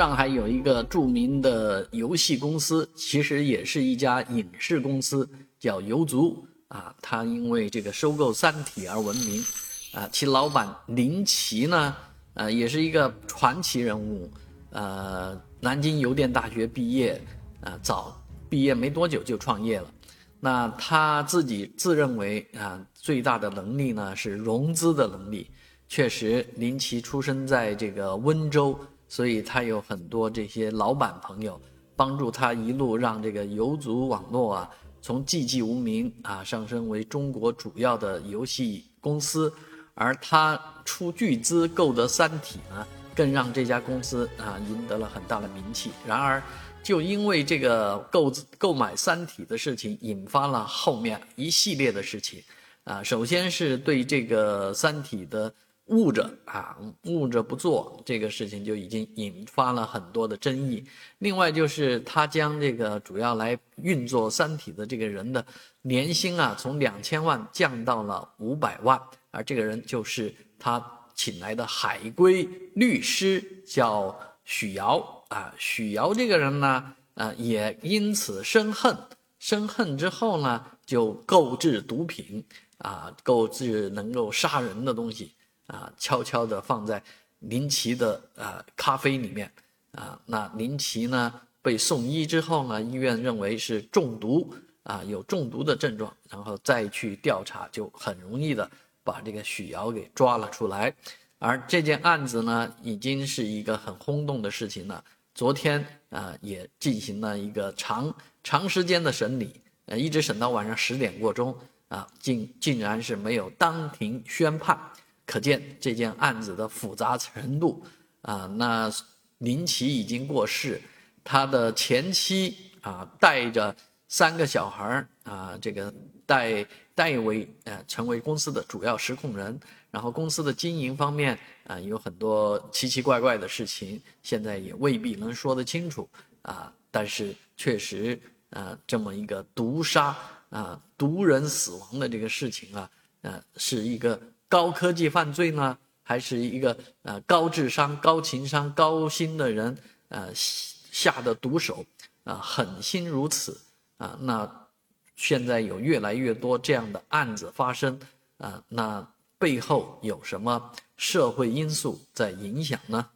上海有一个著名的游戏公司，其实也是一家影视公司，叫游族啊。他因为这个收购《三体》而闻名啊。其老板林奇呢，呃，也是一个传奇人物。呃，南京邮电大学毕业，啊，早毕业没多久就创业了。那他自己自认为啊，最大的能力呢是融资的能力。确实，林奇出生在这个温州。所以他有很多这些老板朋友帮助他一路让这个游族网络啊从寂寂无名啊上升为中国主要的游戏公司，而他出巨资购得《三体》呢，更让这家公司啊赢得了很大的名气。然而，就因为这个购购买《三体》的事情，引发了后面一系列的事情啊。首先是对这个《三体》的。误着啊，误着不做这个事情就已经引发了很多的争议。另外就是他将这个主要来运作《三体》的这个人的年薪啊，从两千万降到了五百万，而这个人就是他请来的海归律师，叫许瑶啊。许瑶这个人呢，呃，也因此生恨，生恨之后呢，就购置毒品啊，购置能够杀人的东西。啊，悄悄地放在林奇的呃咖啡里面，啊，那林奇呢被送医之后呢，医院认为是中毒，啊，有中毒的症状，然后再去调查，就很容易的把这个许瑶给抓了出来，而这件案子呢，已经是一个很轰动的事情了。昨天啊，也进行了一个长长时间的审理，呃，一直审到晚上十点过钟，啊，竟竟然是没有当庭宣判。可见这件案子的复杂程度啊！那林奇已经过世，他的前妻啊带着三个小孩啊，这个代代为呃成为公司的主要实控人。然后公司的经营方面啊有很多奇奇怪怪的事情，现在也未必能说得清楚啊。但是确实啊，这么一个毒杀啊毒人死亡的这个事情啊，呃，是一个。高科技犯罪呢，还是一个呃高智商、高情商、高薪的人呃下的毒手啊，狠心如此啊。那现在有越来越多这样的案子发生啊，那背后有什么社会因素在影响呢？